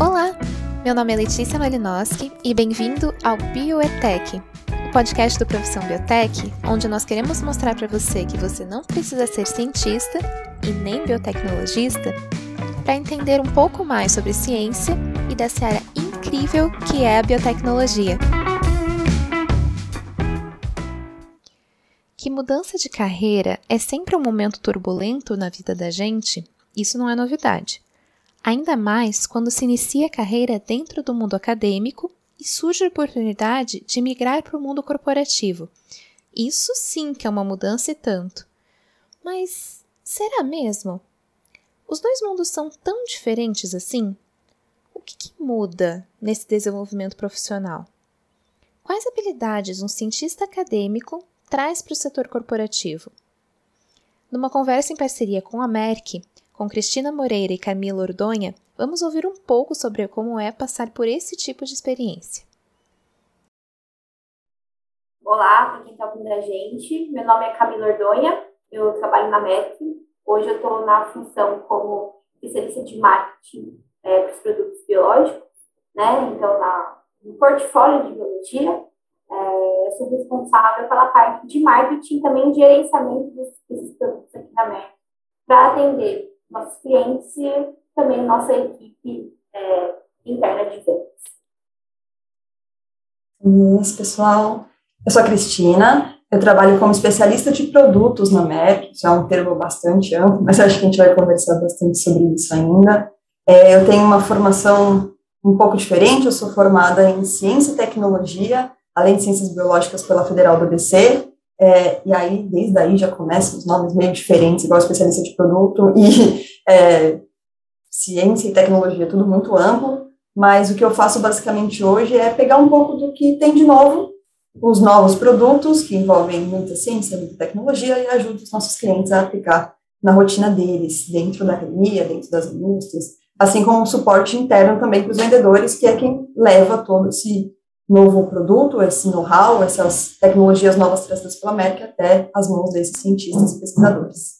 Olá, meu nome é Letícia Malinowski e bem-vindo ao Bioetech, o podcast do Profissão Biotech, onde nós queremos mostrar para você que você não precisa ser cientista e nem biotecnologista para entender um pouco mais sobre ciência e dessa área incrível que é a biotecnologia. Que mudança de carreira é sempre um momento turbulento na vida da gente, isso não é novidade. Ainda mais quando se inicia a carreira dentro do mundo acadêmico e surge a oportunidade de migrar para o mundo corporativo. Isso sim que é uma mudança e tanto. Mas será mesmo? Os dois mundos são tão diferentes assim? O que, que muda nesse desenvolvimento profissional? Quais habilidades um cientista acadêmico traz para o setor corporativo? Numa conversa em parceria com a Merck, com Cristina Moreira e Camila Ordonha, vamos ouvir um pouco sobre como é passar por esse tipo de experiência. Olá, para quem está ouvindo a gente, meu nome é Camila Ordonha, eu trabalho na Merck. Hoje eu estou na função como especialista de marketing é, para os produtos biológicos, né? Então, na, no portfólio de biologia, é, eu sou responsável pela parte de marketing também gerenciamento desses produtos aqui na Merck, para atender nossos clientes e também nossa equipe é, interna de vendas. Pessoal. Eu sou a Cristina, eu trabalho como especialista de produtos na Merck, isso é um termo bastante amplo, mas acho que a gente vai conversar bastante sobre isso ainda. É, eu tenho uma formação um pouco diferente, eu sou formada em Ciência e Tecnologia, além de Ciências Biológicas pela Federal do ABC, é, e aí, desde aí, já começam os nomes meio diferentes, igual especialista de produto e é, ciência e tecnologia, tudo muito amplo, mas o que eu faço basicamente hoje é pegar um pouco do que tem de novo, os novos produtos, que envolvem muita ciência, muita tecnologia, e ajudo os nossos clientes a aplicar na rotina deles, dentro da academia, dentro das indústrias, assim como suporte interno também para os vendedores, que é quem leva todo esse novo produto, esse know-how, essas tecnologias novas trazidas pela América até as mãos desses cientistas e pesquisadores.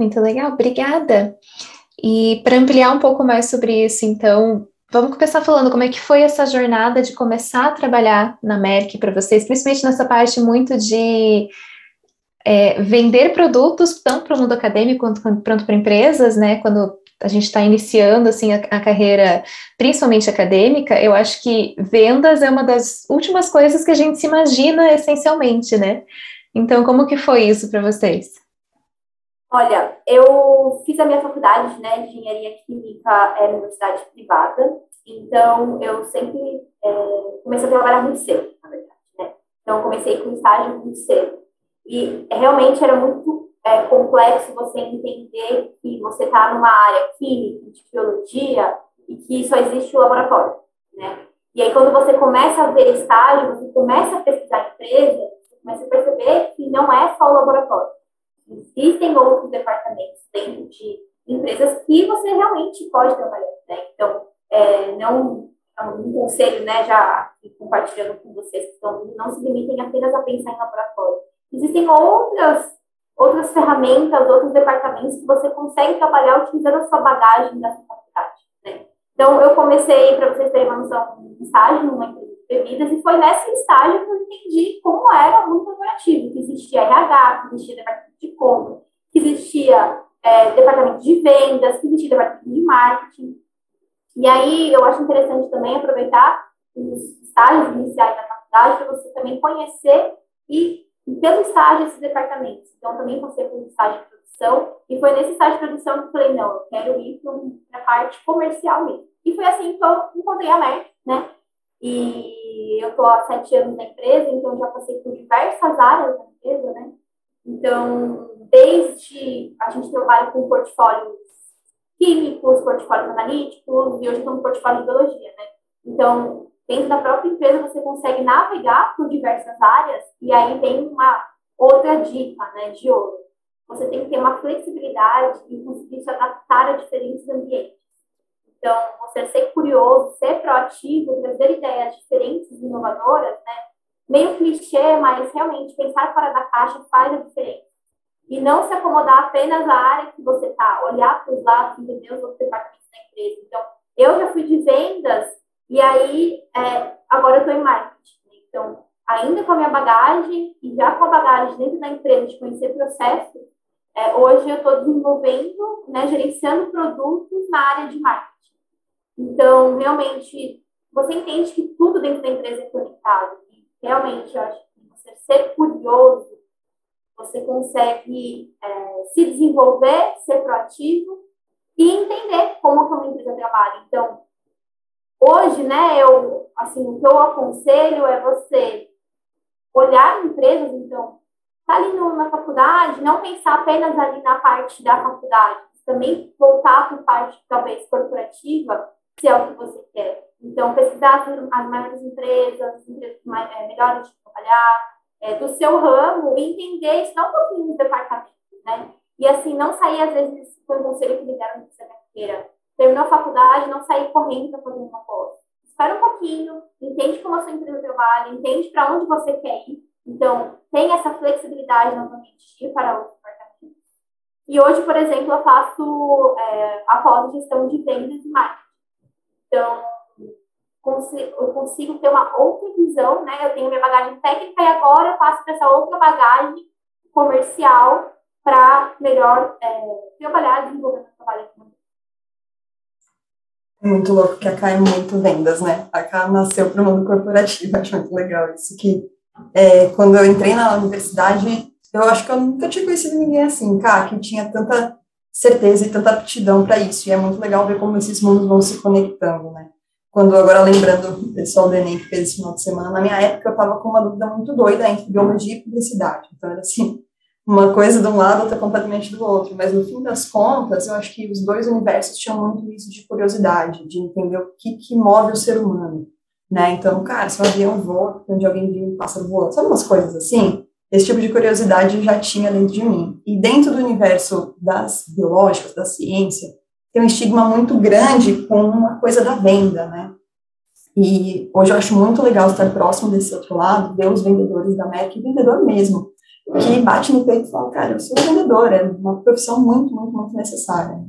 Muito legal, obrigada. E para ampliar um pouco mais sobre isso, então, vamos começar falando como é que foi essa jornada de começar a trabalhar na Merck para vocês, principalmente nessa parte muito de é, vender produtos tanto para o mundo acadêmico quanto, quanto para empresas, né? Quando a gente está iniciando assim a, a, carreira, principalmente acadêmica, eu acho que vendas é uma das últimas coisas que a gente se imagina essencialmente, né? Então, como que foi isso para vocês? Olha, eu fiz a minha faculdade né, de engenharia química é, universidade privada, então eu sempre é, comecei a trabalhar muito cedo, na verdade. Né? Então, comecei com estágio muito cedo. E realmente era muito é complexo você entender que você está numa área química, de biologia, e que só existe o laboratório, né? E aí, quando você começa a ver estágio, você começa a pesquisar empresa, você começa a perceber que não é só o laboratório. Existem outros departamentos dentro de empresas que você realmente pode trabalhar, né? Então, é, não um conselho, né, já compartilhando com vocês que estão não se limitem apenas a pensar em laboratório. Existem outras outras ferramentas, outros departamentos que você consegue trabalhar utilizando a sua bagagem da sua faculdade. Né? Então, eu comecei, para vocês terem uma noção, um estágio numa empresa de bebidas, e foi nesse estágio que eu entendi como era o mundo corporativo, que existia RH, que existia departamento de compra, que existia é, departamento de vendas, que existia departamento de marketing. E aí, eu acho interessante também aproveitar os estágios iniciais da faculdade para você também conhecer e pelo estágio desses departamentos. Então, também passei por um estágio de produção, e foi nesse estágio de produção que eu falei, não, eu quero ir para a parte comercial mesmo. E foi assim que eu encontrei a Merck, né? E eu estou há sete anos na empresa, então já passei por diversas áreas da empresa, né? Então, desde a gente trabalha com portfólios químicos, portfólios analíticos, e hoje estou no portfólio de biologia, né? Então, dentro da própria empresa você consegue navegar por diversas áreas e aí vem uma outra dica, né, de ouro. Você tem que ter uma flexibilidade e conseguir se adaptar a diferentes ambientes. Então, você ser curioso, ser proativo, trazer ideias diferentes e inovadoras, né? Meio clichê, mas realmente pensar fora da caixa faz a diferença. E não se acomodar apenas à área que você está, olhar para os lados, entender os outros departamentos da empresa. Então, eu já fui de vendas e aí é, agora eu estou em marketing. Então, ainda com a minha bagagem e já com a bagagem dentro da empresa de conhecer processo, é, hoje eu estou desenvolvendo, né, gerenciando produtos na área de marketing. Então, realmente, você entende que tudo dentro da empresa é conectado. E realmente, eu acho que você ser curioso, você consegue é, se desenvolver, ser proativo e entender como que uma empresa trabalha. Então, hoje, né, eu, assim, o que eu aconselho é você olhar empresas, então, tá ali no, na faculdade, não pensar apenas ali na parte da faculdade, também voltar para a parte, talvez, corporativa, se é o que você quer. Então, pesquisar as maiores empresas, as empresas mais, é, melhores de trabalhar, é, do seu ramo, e entender, estudar um pouquinho dos departamentos, né? E assim, não sair, às vezes, com o conselho que me deram de minha carreira. Terminou a faculdade, não sair correndo para fazer uma pós. Espera um pouquinho, entende como a sua empresa trabalha, entende para onde você quer ir. Então, tem essa flexibilidade novamente de ir para outros departamentos. E hoje, por exemplo, eu faço é, a pós-gestão de vendas e marketing. Então, eu consigo ter uma outra visão, né? Eu tenho minha bagagem técnica e agora eu passo para essa outra bagagem comercial para melhor é, trabalhar, desenvolver meu trabalho aqui é muito louco que a K é muito vendas, né? A K nasceu para o mundo corporativo, acho muito legal isso. Que é, quando eu entrei na universidade, eu acho que eu nunca tinha conhecido ninguém assim, K, que tinha tanta certeza e tanta aptidão para isso. E é muito legal ver como esses mundos vão se conectando, né? Quando, agora lembrando o pessoal do Enem que fez esse final de semana, na minha época eu estava com uma dúvida muito doida entre biologia e publicidade. Então, era assim, uma coisa de um lado, outra completamente do outro. Mas, no fim das contas, eu acho que os dois universos tinham muito isso de curiosidade, de entender o que, que move o ser humano. Né? Então, cara, se um avião voa, onde alguém viu um pássaro voando, sabe umas coisas assim? Esse tipo de curiosidade já tinha dentro de mim. E dentro do universo das biológicas, da ciência, tem um estigma muito grande com uma coisa da venda, né? E hoje eu acho muito legal estar próximo desse outro lado, ver os vendedores da Merck, vendedor mesmo, que bate no peito e fala, cara, eu sou vendedor, é uma profissão muito, muito, muito necessária.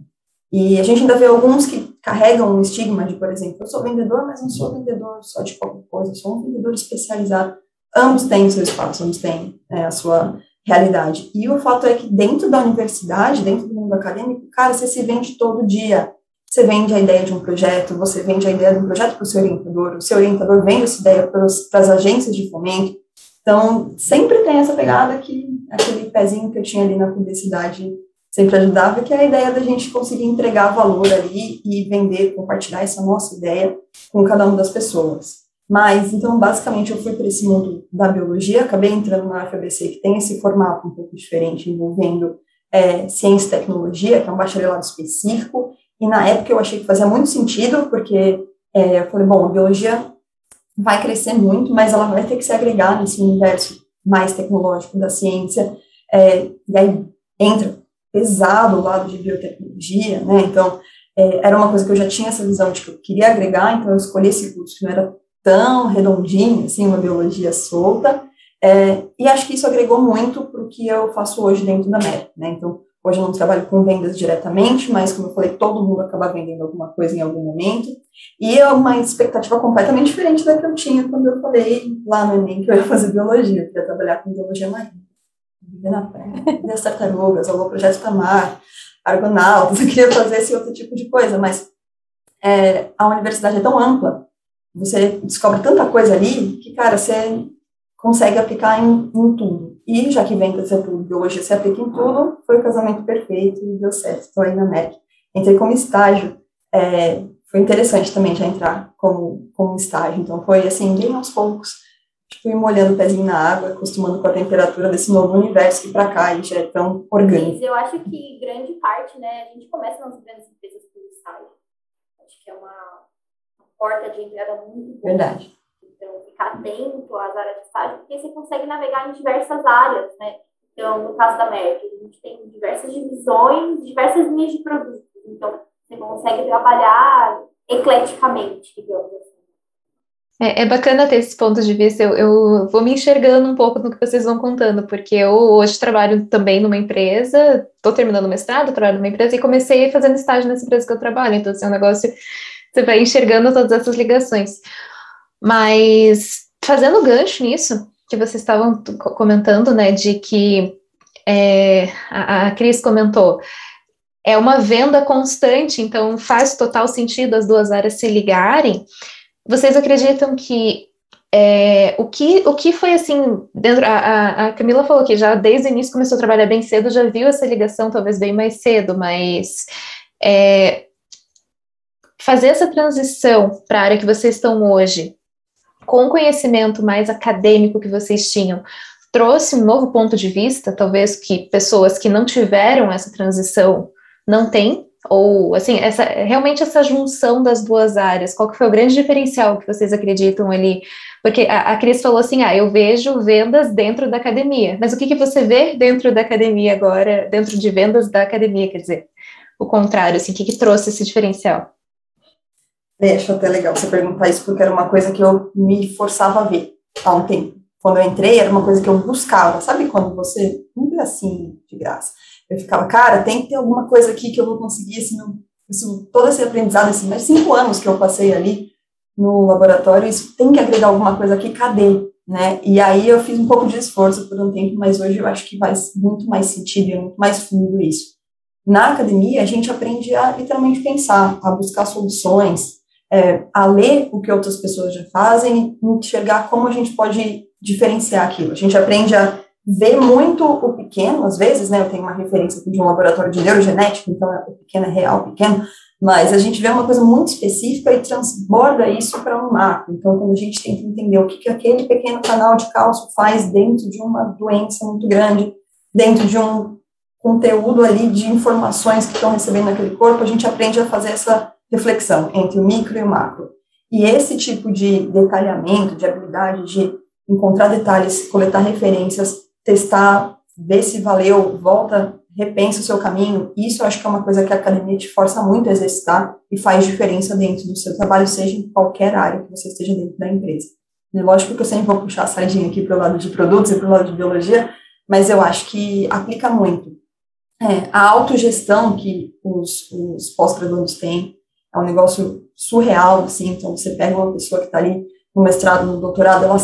E a gente ainda vê alguns que carregam um estigma de, por exemplo, eu sou vendedor, mas não sou vendedor só de qualquer coisa, eu sou um vendedor especializado. Ambos têm o seu espaço, ambos têm é, a sua realidade. E o fato é que dentro da universidade, dentro do mundo acadêmico, cara, você se vende todo dia. Você vende a ideia de um projeto, você vende a ideia de um projeto para o seu orientador, o seu orientador vende essa ideia para as agências de fomento, então, sempre tem essa pegada que aquele pezinho que eu tinha ali na publicidade sempre ajudava, que é a ideia da gente conseguir entregar valor ali e vender, compartilhar essa nossa ideia com cada uma das pessoas. Mas, então, basicamente, eu fui para esse mundo da biologia, acabei entrando na UFABC, que tem esse formato um pouco diferente, envolvendo é, ciência e tecnologia, que é um bacharelado específico, e na época eu achei que fazia muito sentido, porque é, eu falei, bom, a biologia vai crescer muito, mas ela vai ter que se agregar nesse universo mais tecnológico da ciência, é, e aí entra pesado o lado de biotecnologia, né, então é, era uma coisa que eu já tinha essa visão de que eu queria agregar, então eu escolhi esse curso que não era tão redondinho, assim, uma biologia solta, é, e acho que isso agregou muito para o que eu faço hoje dentro da MEP, né, então Hoje eu não trabalho com vendas diretamente, mas como eu falei, todo mundo acaba vendendo alguma coisa em algum momento. E é uma expectativa completamente diferente da que eu tinha quando eu falei lá no Enem que eu ia fazer biologia, eu queria trabalhar com biologia marinha. Viver na praia, ver as tartarugas, algum projeto Tamar, argonautas, eu queria fazer esse outro tipo de coisa, mas é, a universidade é tão ampla, você descobre tanta coisa ali, que, cara, você consegue aplicar em, em tudo. E já que vem ser tudo, biologia se aplica em tudo, foi o casamento perfeito e deu certo. Estou aí na MEC. Entrei como estágio. É, foi interessante também já entrar como, como estágio. Então foi assim, bem aos poucos. Tipo, ir molhando o pezinho na água, acostumando com a temperatura desse novo universo que para cá já é tão orgânico. Eu acho que grande parte, né, a gente começa nas grandes empresas por estágio. Acho que é uma, uma porta de entrada muito boa. Verdade então, ficar atento às áreas de estágio, porque você consegue navegar em diversas áreas, né? Então, no caso da Merck, a gente tem diversas divisões, diversas linhas de produtos. Então, você consegue trabalhar ecleticamente, digamos assim. É, é, bacana ter esses pontos de vista. Eu, eu, vou me enxergando um pouco no que vocês vão contando, porque eu hoje trabalho também numa empresa, estou terminando o mestrado, trabalho numa empresa e comecei fazendo estágio nessa empresa que eu trabalho. Então, assim, é um negócio você vai enxergando todas essas ligações. Mas fazendo gancho nisso, que vocês estavam comentando, né, de que é, a, a Cris comentou, é uma venda constante, então faz total sentido as duas áreas se ligarem. Vocês acreditam que é, o, que, o que foi assim, dentro, a, a, Camila falou que já desde o início começou a trabalhar bem cedo, já viu essa ligação talvez bem mais cedo, mas é, fazer essa transição para a área que vocês estão hoje, com o conhecimento mais acadêmico que vocês tinham, trouxe um novo ponto de vista, talvez que pessoas que não tiveram essa transição não têm, ou, assim, essa, realmente essa junção das duas áreas, qual que foi o grande diferencial que vocês acreditam ali? Porque a, a Cris falou assim, ah, eu vejo vendas dentro da academia, mas o que, que você vê dentro da academia agora, dentro de vendas da academia, quer dizer, o contrário, assim, o que, que trouxe esse diferencial? É, acho até legal você perguntar isso, porque era uma coisa que eu me forçava a ver há um tempo. Quando eu entrei, era uma coisa que eu buscava, sabe quando você, não vê assim, de graça, eu ficava, cara, tem que ter alguma coisa aqui que eu vou conseguir, assim, isso, todo esse aprendizado, esses mais cinco anos que eu passei ali no laboratório, isso tem que agregar alguma coisa aqui, cadê? Né? E aí eu fiz um pouco de esforço por um tempo, mas hoje eu acho que faz muito mais sentido e é muito mais fluido isso. Na academia, a gente aprende a literalmente pensar, a buscar soluções, é, a ler o que outras pessoas já fazem, enxergar como a gente pode diferenciar aquilo. A gente aprende a vê muito o pequeno, às vezes, né? Eu tenho uma referência de um laboratório de neurogenética, então o pequeno é real, pequeno, mas a gente vê uma coisa muito específica e transborda isso para um macro. Então, quando a gente tenta entender o que, que aquele pequeno canal de cálcio faz dentro de uma doença muito grande, dentro de um conteúdo ali de informações que estão recebendo naquele corpo, a gente aprende a fazer essa reflexão entre o micro e o macro. E esse tipo de detalhamento, de habilidade de encontrar detalhes, coletar referências, testar, ver se valeu, volta, repensa o seu caminho. Isso eu acho que é uma coisa que a academia te força muito a exercitar e faz diferença dentro do seu trabalho, seja em qualquer área que você esteja dentro da empresa. É lógico que eu sempre vou puxar a sardinha aqui para o lado de produtos e para o lado de biologia, mas eu acho que aplica muito. É, a autogestão que os, os pós-graduandos têm é um negócio surreal, assim, então você pega uma pessoa que está ali no mestrado, no doutorado, ela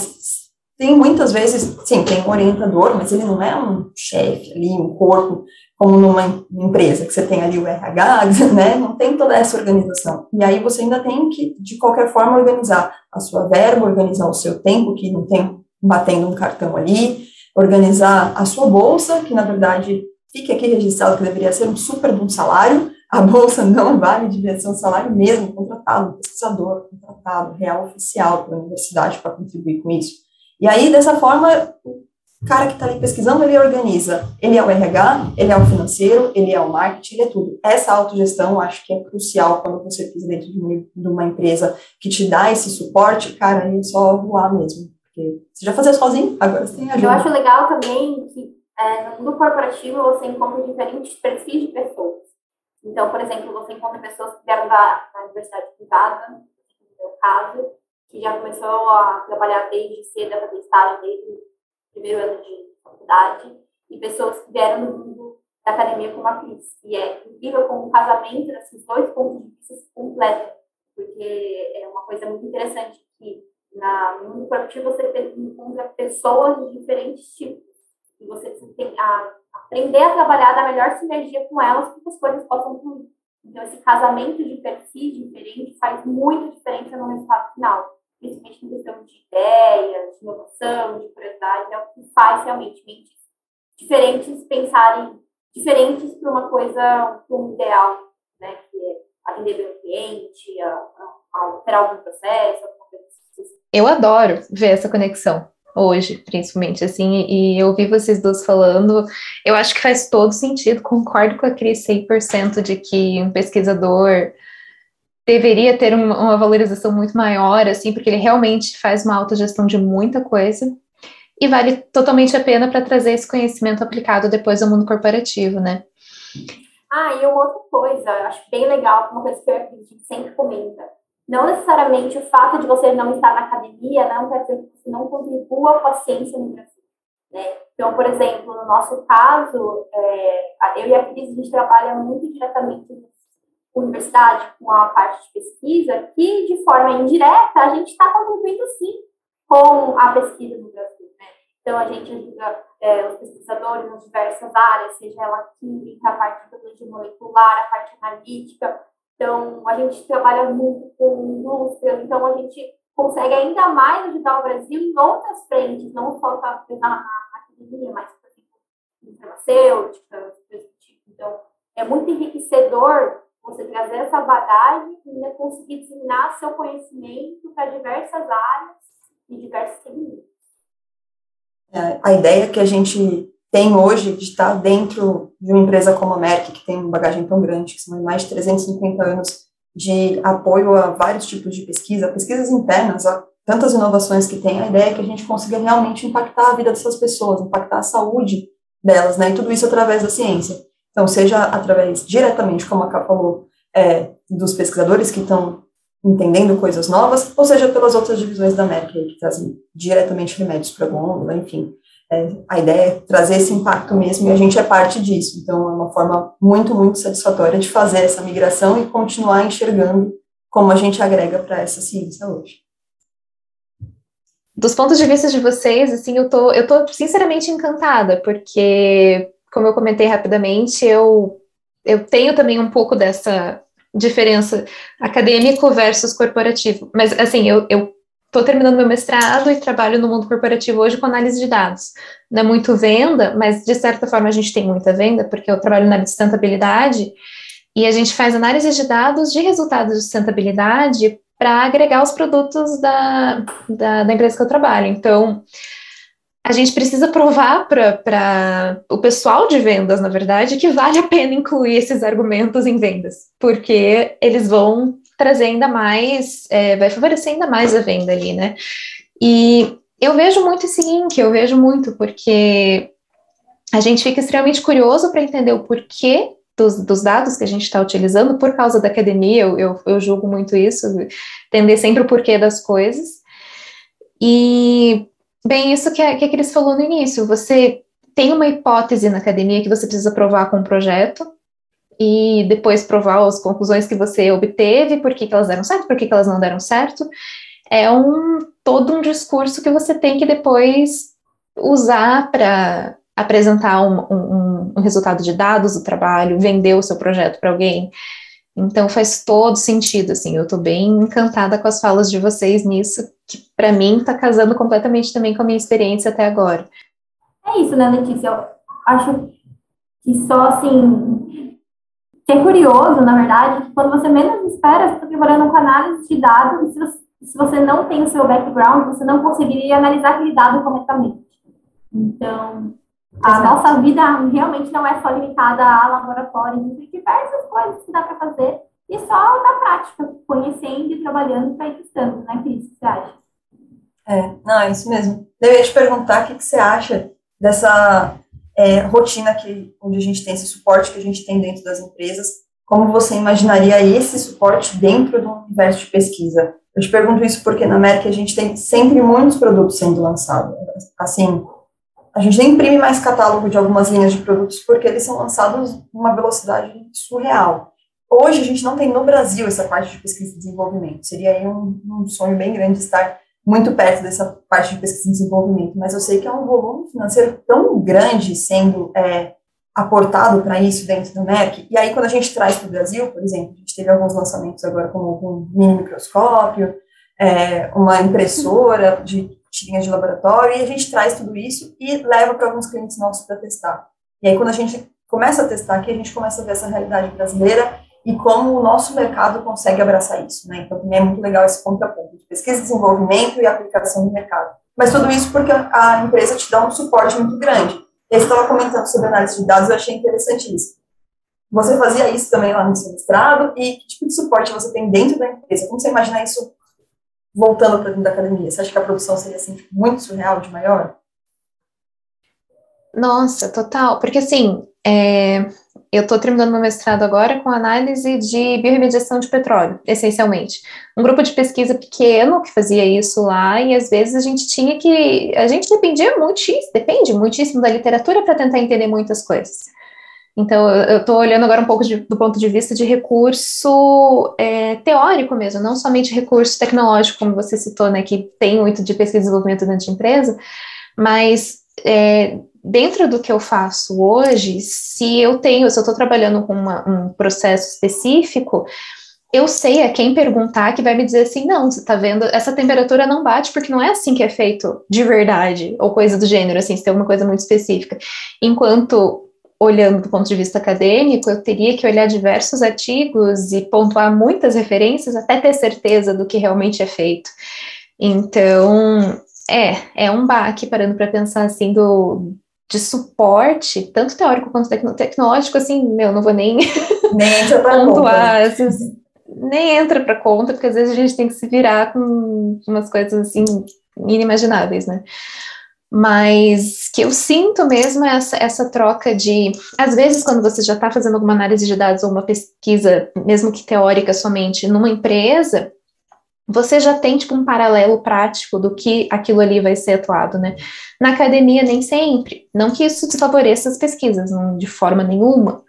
tem muitas vezes, sim, tem um orientador, mas ele não é um chefe ali, um corpo, como numa empresa, que você tem ali o RH, né? Não tem toda essa organização. E aí você ainda tem que, de qualquer forma, organizar a sua verba, organizar o seu tempo, que não tem batendo um cartão ali, organizar a sua bolsa, que na verdade fique aqui registrado que deveria ser um super bom salário, a bolsa não vale, devia ser um salário mesmo, contratado, pesquisador, contratado, real oficial pela universidade para contribuir com isso. E aí, dessa forma, o cara que está ali pesquisando, ele organiza. Ele é o RH, ele é o financeiro, ele é o marketing, ele é tudo. Essa autogestão, acho que é crucial quando você pisa dentro de uma, de uma empresa que te dá esse suporte, cara, aí é só voar mesmo. Porque você já fazia sozinho, agora você tem ajuda. Eu acho legal também que é, no mundo corporativo você encontra diferentes perfis de pessoas. Então, por exemplo, você encontra pessoas que vieram da, da universidade privada, no meu caso, que já começou a trabalhar desde cedo, a fazer estágio desde o primeiro ano de faculdade, e pessoas que vieram no mundo da academia como a Cris. E é incrível como o casamento desses dois pontos de vista se completam, porque é uma coisa muito interessante que na, no mundo corporativo você encontra pessoas de diferentes tipos, e você tem a aprender a trabalhar da melhor sinergia com elas para que as coisas possam fluir. Então, esse casamento de perfis diferentes faz muita diferença no resultado final principalmente em questão de ideias, de inovação, de curiosidade, é o que faz realmente mentes diferentes pensarem diferentes para uma coisa, para um ideal, né, que é atender bem o cliente, a, a alterar algum processo, alguma coisa assim. Eu adoro ver essa conexão hoje, principalmente, assim, e eu ouvi vocês duas falando, eu acho que faz todo sentido, concordo com a Cris 100% de que um pesquisador deveria ter uma, uma, valorização muito maior, assim, porque ele realmente faz uma autogestão de muita coisa e vale totalmente a pena para trazer esse conhecimento aplicado depois ao mundo corporativo, né? Ah, e uma outra coisa, acho bem legal, uma coisa que a gente sempre comenta. Não necessariamente o fato de você não estar na academia não quer dizer que você não contribua com a ciência no Brasil. Né? Então, por exemplo, no nosso caso, é, eu e a Cris, a gente trabalha muito diretamente universidade, com a parte de pesquisa, que de forma indireta a gente está contribuindo sim com a pesquisa no Brasil. Né? Então a gente ajuda é, os pesquisadores nas diversas áreas, seja ela química, a parte de molecular, a parte analítica. Então a gente trabalha muito com indústria, então a gente consegue ainda mais ajudar o Brasil em outras frentes, não só na, na academia, mas, por exemplo, em farmacêutica, tipo. Então, é muito enriquecedor você trazer essa bagagem e ainda conseguir disseminar seu conhecimento para diversas áreas e diversos segmentos. É, a ideia que a gente tem hoje de estar dentro de uma empresa como a Merck, que tem uma bagagem tão grande, que são mais de 350 anos de apoio a vários tipos de pesquisa, pesquisas internas, a tantas inovações que tem, a ideia é que a gente consiga realmente impactar a vida dessas pessoas, impactar a saúde delas, né, e tudo isso através da ciência. Então, seja através, diretamente, como a Ká falou, é, dos pesquisadores que estão entendendo coisas novas, ou seja, pelas outras divisões da América, que trazem diretamente remédios para a gôndola, enfim. É, a ideia é trazer esse impacto mesmo e a gente é parte disso. Então, é uma forma muito, muito satisfatória de fazer essa migração e continuar enxergando como a gente agrega para essa ciência hoje. Dos pontos de vista de vocês, assim, eu tô, eu tô sinceramente encantada, porque, como eu comentei rapidamente, eu, eu tenho também um pouco dessa diferença acadêmico versus corporativo. Mas, assim, eu, eu estou terminando meu mestrado e trabalho no mundo corporativo hoje com análise de dados. Não é muito venda, mas de certa forma a gente tem muita venda, porque eu trabalho na sustentabilidade e a gente faz análise de dados de resultados de sustentabilidade para agregar os produtos da, da, da, empresa que eu trabalho. Então, a gente precisa provar para o pessoal de vendas, na verdade, que vale a pena incluir esses argumentos em vendas, porque eles vão trazer ainda mais, é, vai favorecer ainda mais a venda ali, né? E eu vejo muito esse link, eu vejo muito, porque a gente fica extremamente curioso para entender o porquê dos, dos, dados que a gente está utilizando por causa da academia, eu, eu, eu, julgo muito isso, entender sempre o porquê das coisas. E, bem, isso que a, que a Cris falou no início, você tem uma hipótese na academia que você precisa provar com um projeto, e depois provar as conclusões que você obteve, por que, que elas deram certo, por que, que elas não deram certo. É um todo um discurso que você tem que depois usar para apresentar um, um, um, resultado de dados do trabalho, vender o seu projeto para alguém. Então faz todo sentido, assim, eu estou bem encantada com as falas de vocês nisso, que para mim está casando completamente também com a minha experiência até agora. É isso, né, Letícia? Eu acho que só assim que é curioso, na verdade, que quando você menos espera, você está trabalhando com análise de dados, e se você, se você não tem o seu background, você não conseguiria analisar aquele dado corretamente. Então, a Exato. nossa vida realmente não é só limitada a laboratórios, tem diversas coisas que dá para fazer, e só da prática, conhecendo e trabalhando para ir testando, né, Cris? O que você acha? É, não, é isso mesmo. Eu ia te perguntar o que, que você acha dessa é, rotina que, onde a gente tem esse suporte que a gente tem dentro das empresas, como você imaginaria esse suporte dentro do universo de pesquisa? Eu te pergunto isso porque na América a gente tem sempre muitos produtos sendo lançados. Assim, a gente nem imprime mais catálogo de algumas linhas de produtos porque eles são lançados numa velocidade surreal. Hoje a gente não tem no Brasil essa parte de pesquisa e desenvolvimento. Seria um, um sonho bem grande estar muito perto dessa parte de pesquisa e desenvolvimento, mas eu sei que é um volume financeiro tão grande sendo é, aportado para isso dentro do MEC, e aí quando a gente traz para o Brasil, por exemplo, a gente teve alguns lançamentos agora como um mini microscópio, é, uma impressora de tirinhas de laboratório, e a gente traz tudo isso e leva para alguns clientes nossos para testar. E aí quando a gente começa a testar aqui, a gente começa a ver essa realidade brasileira e como o nosso mercado consegue abraçar isso, né? Então, também é muito legal esse contraponto de pesquisa, desenvolvimento e aplicação no mercado. Mas tudo isso porque a empresa te dá um suporte muito grande. Eu estava comentando sobre análise de dados, eu achei interessante isso. Você fazia isso também lá no seu mestrado e que tipo de suporte você tem dentro da empresa? Como você imagina isso voltando para dentro da academia? Você acha que a produção seria assim, muito surreal, de maior? Nossa, total. Porque assim, é, eu estou terminando meu mestrado agora com análise de biorremediação de petróleo, essencialmente. Um grupo de pesquisa pequeno que fazia isso lá, e às vezes a gente tinha que. A gente dependia muitíssimo, depende muitíssimo da literatura para tentar entender muitas coisas. Então, eu estou olhando agora um pouco de, do ponto de vista de recurso é, teórico mesmo, não somente recurso tecnológico, como você citou, né, que tem muito de pesquisa e desenvolvimento dentro de empresa, mas é, dentro do que eu faço hoje, se eu tenho, se eu estou trabalhando com uma, um processo específico, eu sei a quem perguntar que vai me dizer assim, não, você está vendo, essa temperatura não bate porque não é assim que é feito de verdade, ou coisa do gênero, assim, se tem alguma coisa muito específica. Enquanto olhando do ponto de vista acadêmico, eu teria que olhar diversos artigos e pontuar muitas referências até ter certeza do que realmente é feito. Então, é, é um baque parando para pensar assim do de suporte, tanto teórico quanto tecnológico, assim, meu, não vou nem, nem pontuar, esses, nem entra para conta, porque às vezes a gente tem que se virar com umas coisas assim inimagináveis, né? mas que eu sinto mesmo essa, essa troca de, às vezes, quando você já está fazendo alguma análise de dados ou uma pesquisa, mesmo que teórica somente, numa empresa, você já tem tipo um paralelo prático do que aquilo ali vai ser atuado, né? Na academia nem sempre, não que isso desfavoreça as pesquisas, não de forma nenhuma,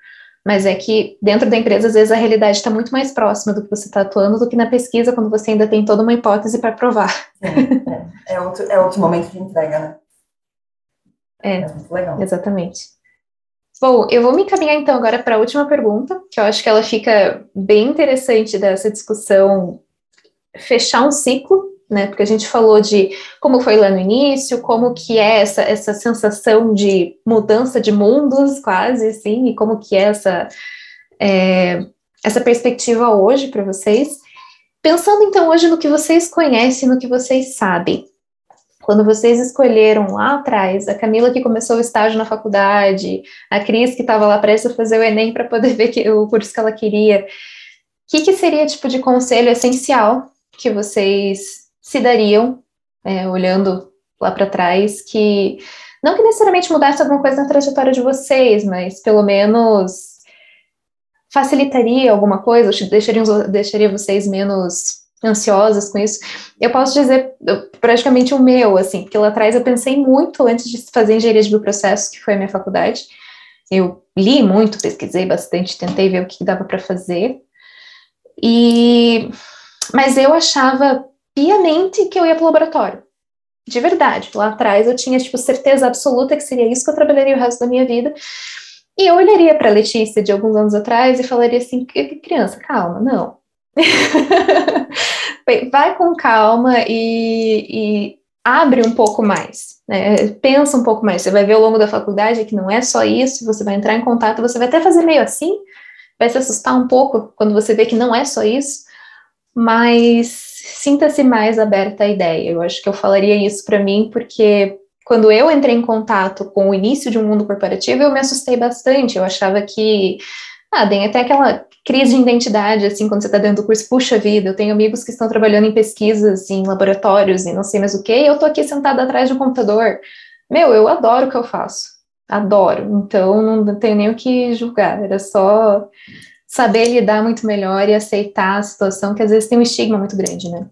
mas é que dentro da empresa às vezes a realidade está muito mais próxima do que você está atuando do que na pesquisa quando você ainda tem toda uma hipótese para provar. É, é, é, outro, é outro momento de entrega, né? É, é muito legal. Exatamente. Bom, eu vou me encaminhar então agora para a última pergunta, que eu acho que ela fica bem interessante dessa discussão fechar um ciclo, né? Porque a gente falou de como foi lá no início, como que é essa, essa sensação de mudança de mundos, quase assim, e como que é essa, é, essa perspectiva hoje para vocês. Pensando então hoje no que vocês conhecem, no que vocês sabem, quando vocês escolheram lá atrás, a Camila que começou o estágio na faculdade, a Cris que estava lá prestes a fazer o Enem para poder ver que, o curso que ela queria, o que, que seria tipo de conselho essencial que vocês se dariam, é, olhando lá para trás, que não que necessariamente mudasse alguma coisa na trajetória de vocês, mas pelo menos facilitaria alguma coisa, deixaria, deixaria vocês menos ansiosas com isso. Eu posso dizer praticamente o meu, assim, porque lá atrás eu pensei muito antes de fazer engenharia de bioprocessos, que foi a minha faculdade. Eu li muito, pesquisei bastante, tentei ver o que dava para fazer. E mas eu achava piamente que eu ia para o laboratório. De verdade, lá atrás eu tinha tipo certeza absoluta que seria isso que eu trabalharia o resto da minha vida. E eu olharia para a Letícia de alguns anos atrás e falaria assim: criança, calma, não. vai com calma e, e, abre um pouco mais, né? pensa um pouco mais. Você vai ver ao longo da faculdade que não é só isso, você vai entrar em contato, você vai até fazer meio assim, vai se assustar um pouco quando você vê que não é só isso, mas sinta-se mais aberta à ideia. Eu acho que eu falaria isso para mim porque quando eu entrei em contato com o início de um mundo corporativo, eu me assustei bastante. Eu achava que ah, tem até aquela crise de identidade, assim, quando você está dentro do curso, puxa vida, eu tenho amigos que estão trabalhando em pesquisas, em laboratórios e não sei mais o que, e eu tô aqui sentada atrás de um computador. Meu, eu adoro o que eu faço, adoro, então não tenho nem o que julgar, era só saber lidar muito melhor e aceitar a situação, que às vezes tem um estigma muito grande, né?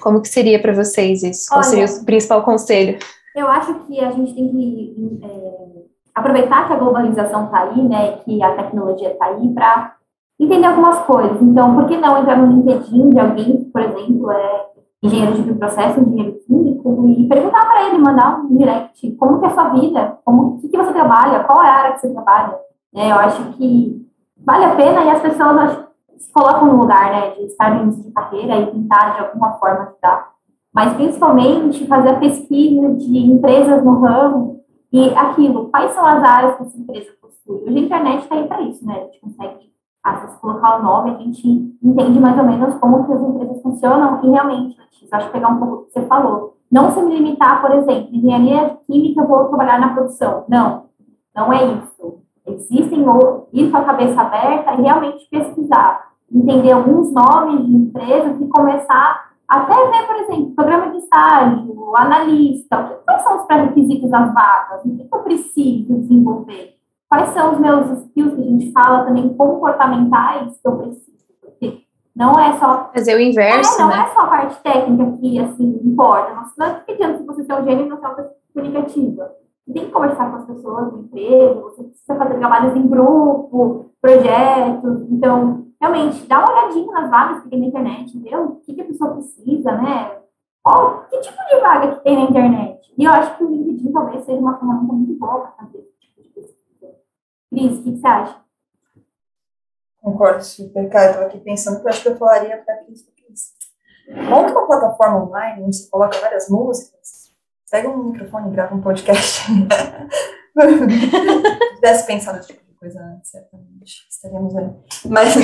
Como que seria para vocês isso? Qual Olha, seria o principal conselho? Eu acho que a gente tem que é, aproveitar que a globalização está aí, né, que a tecnologia está aí para entender algumas coisas. Então, por que não entrar no LinkedIn de alguém que, por exemplo, é engenheiro de processo, engenheiro químico, e perguntar para ele, mandar um direct, como que é a sua vida, como que, que você trabalha, qual é a área que você trabalha. É, eu acho que vale a pena e as pessoas se colocam no lugar né, de estar no início de carreira e tentar de alguma forma ajudar. Mas principalmente fazer a pesquisa de empresas no ramo e aquilo, quais são as áreas que essa empresa possui. Hoje a internet está aí para isso, né? A gente consegue se colocar o nome, a gente entende mais ou menos como que as empresas funcionam e realmente, Letícia, acho que pegar um pouco do que você falou. Não se me limitar, por exemplo, engenharia química, vou trabalhar na produção. Não, não é isso. Existem ou ir com a cabeça aberta e realmente pesquisar, entender alguns nomes de empresas e começar até ver, por exemplo, programa de estágio, analista, quais são os pré-requisitos das vagas, o que eu preciso desenvolver quais são os meus skills que a gente fala também comportamentais que eu preciso, porque não é só fazer o inverso, é, não né? é só a parte técnica que assim importa, não, não é adianta se você tem um gênio e não é uma comunicativa. Tem que conversar com as pessoas da empresa, você precisa fazer trabalhos em grupo, projetos. Então, realmente, dá uma olhadinha nas vagas que tem na internet, entendeu? O que, que a pessoa precisa, né? Qual, que tipo de vaga que tem na internet? E eu acho que o LinkedIn talvez seja uma ferramenta muito boa para fazer esse tipo de pesquisa. Cris, o que, que você acha? Concordo super, cara. Estou aqui pensando que eu acho que eu falaria para Cris, monta uma plataforma online onde você coloca várias músicas, pega um microfone e grava um podcast. Se tivesse pensado esse tipo de coisa antes, certamente estaríamos ali. Mas,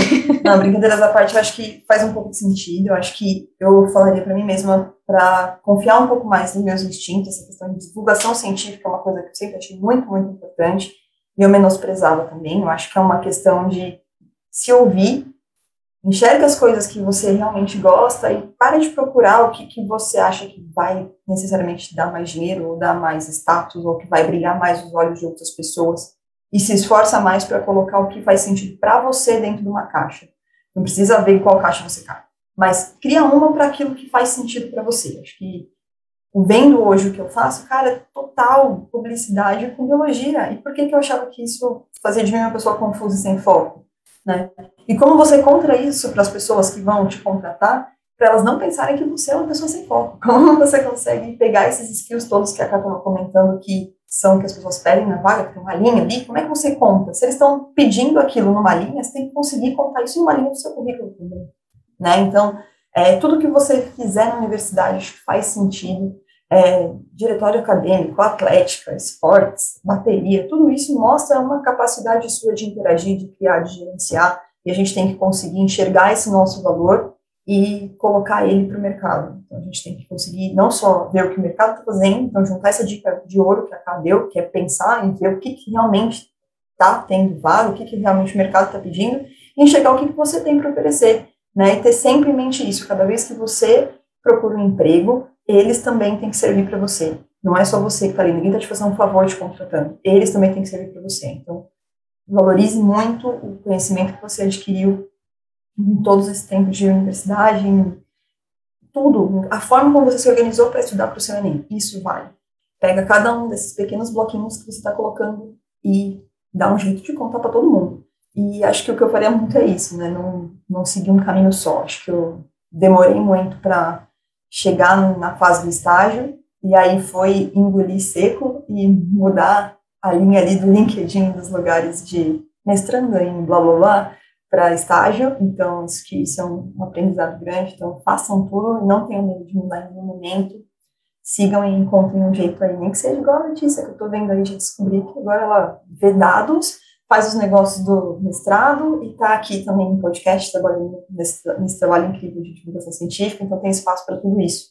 não, brincadeiras à parte, eu acho que faz um pouco de sentido. Eu acho que eu falaria para mim mesma para confiar um pouco mais nos meus instintos, essa questão de divulgação científica é uma coisa que eu sempre achei muito, muito importante e eu menosprezava também. Eu acho que é uma questão de se ouvir, enxerga as coisas que você realmente gosta e para de procurar o que, que você acha que vai necessariamente dar mais dinheiro ou dar mais status ou que vai brilhar mais os olhos de outras pessoas e se esforça mais para colocar o que faz sentido para você dentro de uma caixa. Não precisa ver qual caixa você cai, mas cria uma para aquilo que faz sentido para você. Acho que vendo hoje o que eu faço, cara, total publicidade com biologia. E por que, que eu achava que isso fazia de mim uma pessoa confusa e sem foco? Né? E como você contra isso para as pessoas que vão te contratar, para elas não pensarem que você é uma pessoa sem foco? Como você consegue pegar esses skills todos que a Cá comentando que são que as pessoas pedem na vaga, que tem uma linha ali, como é que você conta? Se eles estão pedindo aquilo numa linha, você tem que conseguir contar isso numa linha do seu currículo também. Né? Então, é, tudo que você fizer na universidade faz sentido, é, diretório acadêmico, atlética, esportes, bateria, tudo isso mostra uma capacidade sua de interagir, de criar, de gerenciar, e a gente tem que conseguir enxergar esse nosso valor e colocar ele para o mercado. Então, a gente tem que conseguir não só ver o que o mercado está fazendo, então juntar essa dica de ouro que a Cá deu, que é pensar em ver o que, que realmente está tendo vaga, o que, que realmente o mercado está pedindo, e enxergar o que, que você tem para oferecer, né, e ter sempre em mente isso, cada vez que você procura um emprego, eles também têm que servir para você. Não é só você que está ali, ninguém está te fazendo um favor te contratando. Eles também têm que servir para você. Então, valorize muito o conhecimento que você adquiriu em todos esses tempos de universidade, em tudo, a forma como você se organizou para estudar para o seu Enem. Isso vale. Pega cada um desses pequenos bloquinhos que você está colocando e dá um jeito de contar para todo mundo. E acho que o que eu faria muito é isso, né? Não, não seguir um caminho só. Acho que eu demorei muito para chegar na fase do estágio, e aí foi engolir seco e mudar a linha ali do LinkedIn dos lugares de mestrando em blá blá blá para estágio, então isso que isso é um, um aprendizado grande, então façam tudo, não tenham medo de mudar em nenhum momento, sigam e encontrem um jeito aí, nem que seja igual a notícia que eu estou vendo aí, já descobri que agora ela vê dados, faz os negócios do mestrado e está aqui também no podcast, trabalhando nesse, nesse trabalho incrível de divulgação científica, então tem espaço para tudo isso.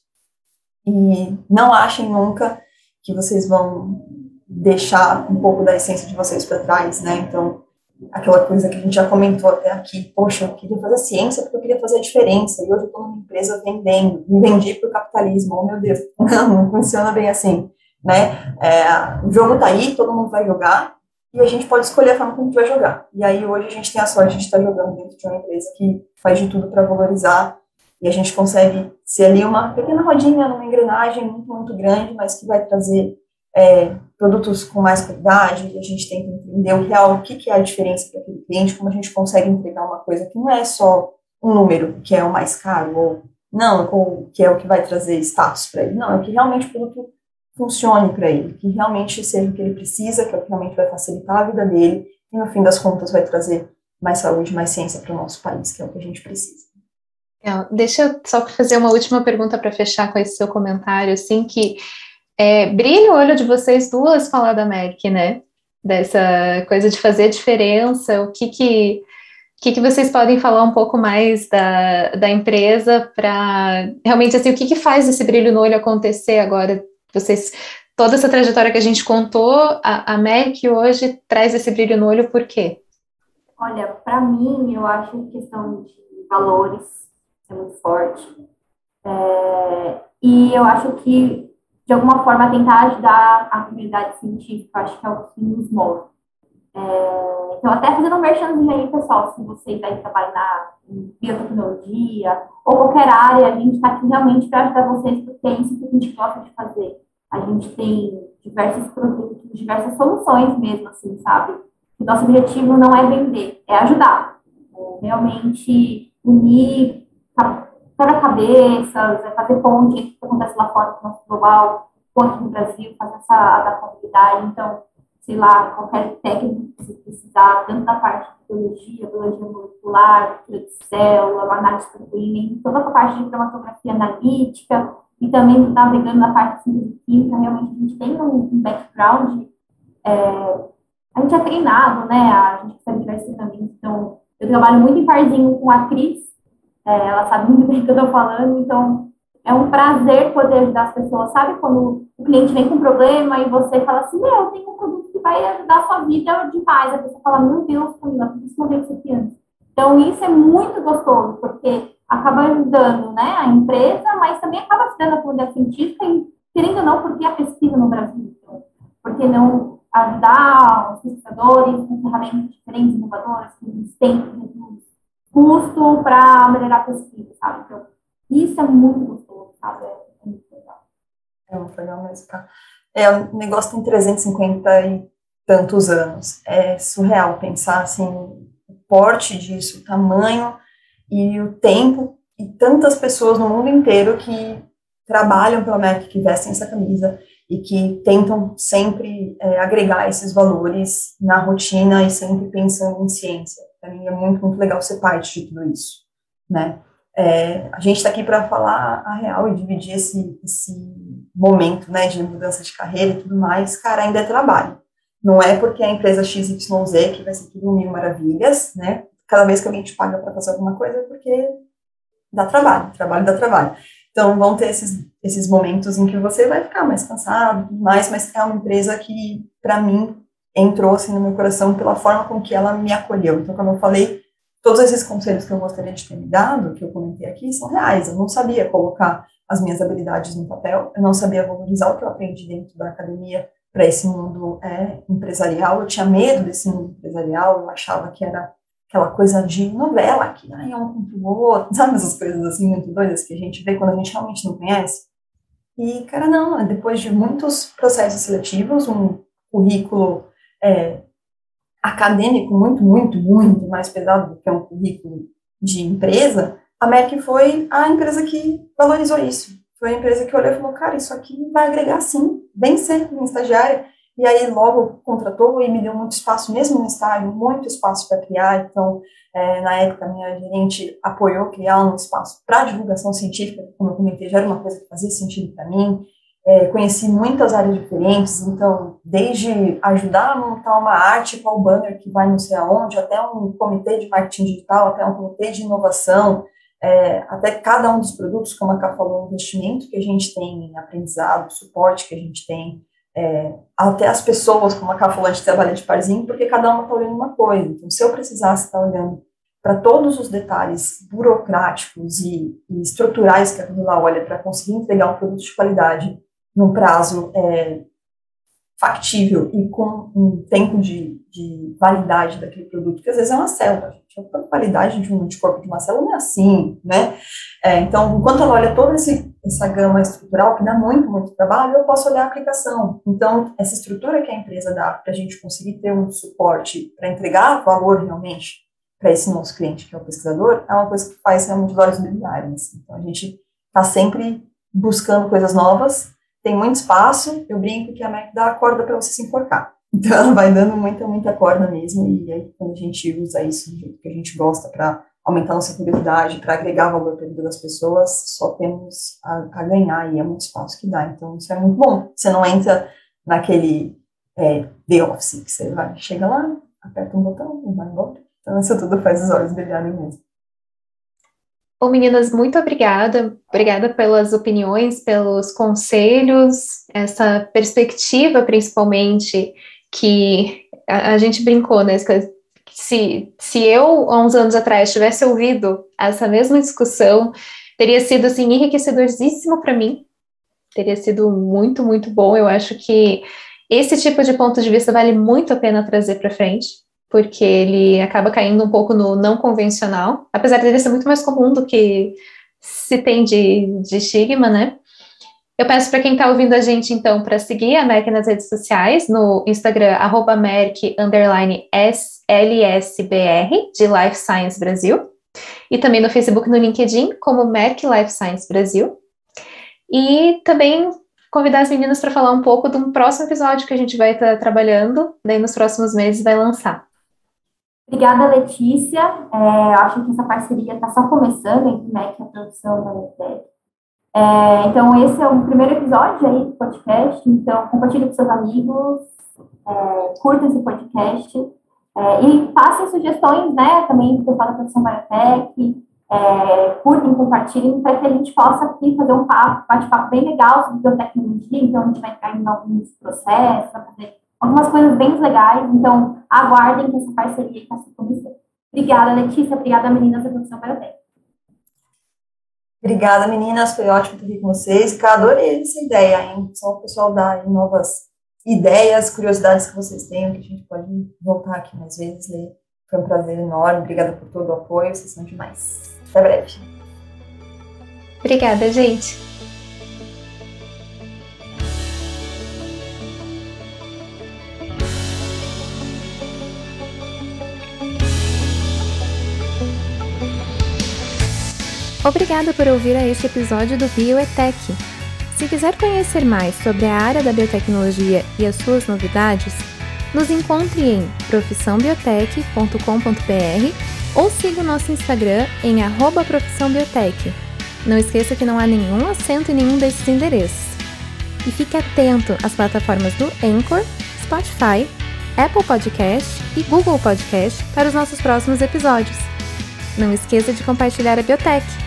E não achem nunca que vocês vão deixar um pouco da essência de vocês para trás, né? Então, aquela coisa que a gente já comentou até aqui, poxa, eu queria fazer ciência porque eu queria fazer a diferença, e hoje eu estou numa empresa vendendo, me vendi para o capitalismo, oh meu Deus, não, não funciona bem assim, né? É, o jogo está aí, todo mundo vai jogar, e a gente pode escolher a forma como gente vai jogar. E aí hoje a gente tem a sorte de estar jogando dentro de uma empresa que faz de tudo para valorizar. E a gente consegue ser ali uma pequena rodinha numa engrenagem muito, muito grande, mas que vai trazer é, produtos com mais qualidade, e a gente tem que entender o real, o que, que é a diferença para aquele cliente, como a gente consegue entregar uma coisa que não é só um número, que é o mais caro, ou não, ou que é o que vai trazer status para ele, não, é que realmente o produto funcione para ele, que realmente seja o que ele precisa, que é o que realmente vai facilitar a vida dele e, no fim das contas, vai trazer mais saúde, mais ciência para o nosso país, que é o que a gente precisa. Deixa eu só fazer uma última pergunta para fechar com esse seu comentário, assim, que é, brilha o olho de vocês duas falar da Merck, né? Dessa coisa de fazer diferença, o que que, que, que vocês podem falar um pouco mais da, da empresa para realmente assim, o que, que faz esse brilho no olho acontecer agora vocês, toda essa trajetória que a gente contou, a, a MEC hoje traz esse brilho no olho, por quê? Olha, para mim, eu acho que questão de valores é muito forte. É, e eu acho que, de alguma forma, tentar ajudar a comunidade científica, acho que é o que nos move. É, então, até fazendo um merchanzinho aí, pessoal, se vocês aí trabalhar em biotecnologia ou qualquer área, a gente está aqui realmente para ajudar vocês, porque é isso que a gente gosta de fazer. A gente tem diversos produtos, diversas soluções mesmo, assim, sabe? E nosso objetivo não é vender, é ajudar. É realmente unir quebra-cabeças, é fazer ponte o que acontece lá fora no nosso global, aqui no Brasil, fazer essa adaptabilidade. Então, sei lá, qualquer técnica que você precisar, tanto da parte de biologia, biologia molecular, de célula, análise de proteína, toda a parte de cromatografia analítica, e também navegando na parte de síntese química, realmente a gente tem um, um background, é, a gente é treinado, né, a gente recebe diversos treinamentos, então eu trabalho muito em parzinho com a Cris, é, ela sabe muito bem o que eu estou falando, então é um prazer poder ajudar as pessoas, sabe? Quando o cliente vem com um problema e você fala assim, meu, eu tenho um produto que vai ajudar a sua vida demais. A pessoa fala, meu Deus, Camila, por isso não veio isso aqui antes. Então, isso é muito gostoso, porque acaba ajudando né, a empresa, mas também acaba ajudando a comunidade científica, e, querendo ou não, porque a pesquisa no Brasil. Então, por que não ajudar os pesquisadores com ferramentas diferentes, inovadoras, que eles têm custo para melhorar a pesquisa, sabe? Então, isso é muito gostoso, sabe? É muito legal. É muito legal mesmo, tá? É, o negócio tem 350 e tantos anos. É surreal pensar, assim, o porte disso, o tamanho e o tempo e tantas pessoas no mundo inteiro que trabalham pela Merck, que vestem essa camisa e que tentam sempre é, agregar esses valores na rotina e sempre pensando em ciência. Para mim é muito, muito legal ser parte de tudo isso, né? É, a gente está aqui para falar a real e dividir esse, esse momento, né, de mudança de carreira e tudo mais, cara, ainda é trabalho. Não é porque a empresa XYZ que vai ser tudo mil maravilhas, né? Cada vez que alguém te paga para fazer alguma coisa é porque dá trabalho, trabalho dá trabalho. Então, vão ter esses, esses momentos em que você vai ficar mais cansado, mais, mas é uma empresa que, para mim, entrou assim no meu coração pela forma com que ela me acolheu. Então, como eu falei, todos esses conselhos que eu gostaria de ter me dado, que eu comentei aqui, são reais. Eu não sabia colocar as minhas habilidades no papel, eu não sabia valorizar o que eu aprendi dentro da academia para esse mundo é, empresarial. Eu tinha medo desse mundo empresarial, eu achava que era aquela coisa de novela, que ai, é um outro, sabe essas coisas assim muito doidas que a gente vê quando a gente realmente não conhece? E, cara, não, depois de muitos processos seletivos, um currículo é, acadêmico muito, muito, muito mais pesado do que um currículo de empresa, a Merck foi a empresa que valorizou isso. Foi a empresa que olhou e falou, cara, isso aqui vai agregar sim, bem ser minha estagiária. E aí logo contratou e me deu muito espaço, mesmo no estágio, muito espaço para criar. Então, é, na época, minha gerente apoiou criar um espaço para divulgação científica, como eu comentei, já era uma coisa que fazia sentido para mim. É, conheci muitas áreas diferentes, então, desde ajudar a montar uma arte qual banner que vai não sei aonde, até um comitê de marketing digital, até um comitê de inovação, é, até cada um dos produtos, como a Cá falou, o investimento que a gente tem em aprendizado, suporte que a gente tem, é, até as pessoas, como a Cá falou, a gente trabalha de parzinho, porque cada uma está olhando uma coisa. Então, se eu precisasse estar tá olhando para todos os detalhes burocráticos e, e estruturais que a Camila olha para conseguir entregar um produto de qualidade num prazo é, factível e com um tempo de, de, validade daquele produto, que às vezes é uma célula, gente. A validade de um anticorpo de uma célula não é assim, né? É, então, enquanto ela olha toda esse, essa gama estrutural, que dá muito, muito trabalho, eu posso olhar a aplicação. Então, essa estrutura que a empresa dá para a gente conseguir ter um suporte para entregar valor realmente para esse nosso cliente, que é o pesquisador, é uma coisa que faz realmente os olhos brilharem. Assim. Então, a gente está sempre buscando coisas novas, tem muito espaço, eu brinco que a Mac dá a corda para você se enforcar. Então, ela vai dando muita, muita corda mesmo, e aí quando a gente usa isso do jeito que a gente gosta para aumentar nossa curiosidade, para agregar valor para a vida das pessoas, só temos a, a, ganhar, e é muito espaço que dá. Então, isso é muito bom. Você não entra naquele é, The Office, que você vai, chega lá, aperta um botão e vai embora. Então, isso tudo faz os olhos brilharem mesmo. Bom, meninas, muito obrigada. Obrigada pelas opiniões, pelos conselhos, essa perspectiva, principalmente, que a, a gente brincou, né? Se, se eu, há uns anos atrás, tivesse ouvido essa mesma discussão, teria sido, assim, enriquecedoríssimo para mim. Teria sido muito, muito bom. Eu acho que esse tipo de ponto de vista vale muito a pena trazer para frente porque ele acaba caindo um pouco no não convencional, apesar dele ser muito mais comum do que se tem de, de estigma, né? Eu peço para quem está ouvindo a gente, então, para seguir a Merck nas redes sociais, no Instagram, arroba Merck, underline LSBR, de Life Science Brasil, e também no Facebook no LinkedIn, como Merck Life Science Brasil. E também convidar as meninas para falar um pouco de um próximo episódio que a gente vai estar tá trabalhando, daí nos próximos meses vai lançar. Obrigada, Letícia. É, acho que essa parceria está só começando entre MEC e a produção da Netec. É, então, esse é o primeiro episódio aí do podcast. Então, compartilhe com seus amigos, é, curta esse podcast é, e passem sugestões, né, também do pessoal da produção Biotech, é, curtem, compartilhem, para que a gente possa aqui fazer um papo, bate-papo bem legal sobre biotecnologia. Então, a gente vai entrar em alguns processos, fazer algumas coisas bem legais. Então, aguardem que essa parceria está se começando. Obrigada, Letícia. Obrigada, meninas da produção Biotech. Obrigada, meninas. Foi ótimo estar aqui com vocês. Eu adorei essa ideia, hein? Só o pessoal dar novas ideias, curiosidades que vocês tenham, que a gente pode voltar aqui mais vezes, ler. Foi um prazer enorme. Obrigada por todo o apoio. Vocês são demais. Até breve. Obrigada, gente. Obrigada por ouvir a este episódio do Bioetech. Se quiser conhecer mais sobre a área da biotecnologia e as suas novidades, nos encontre em profissãobiotech.com.br ou siga o nosso Instagram em profissãobiotech. Não esqueça que não há nenhum acento em nenhum desses endereços. E fique atento às plataformas do Anchor, Spotify, Apple Podcast e Google Podcast para os nossos próximos episódios. Não esqueça de compartilhar a Biotech.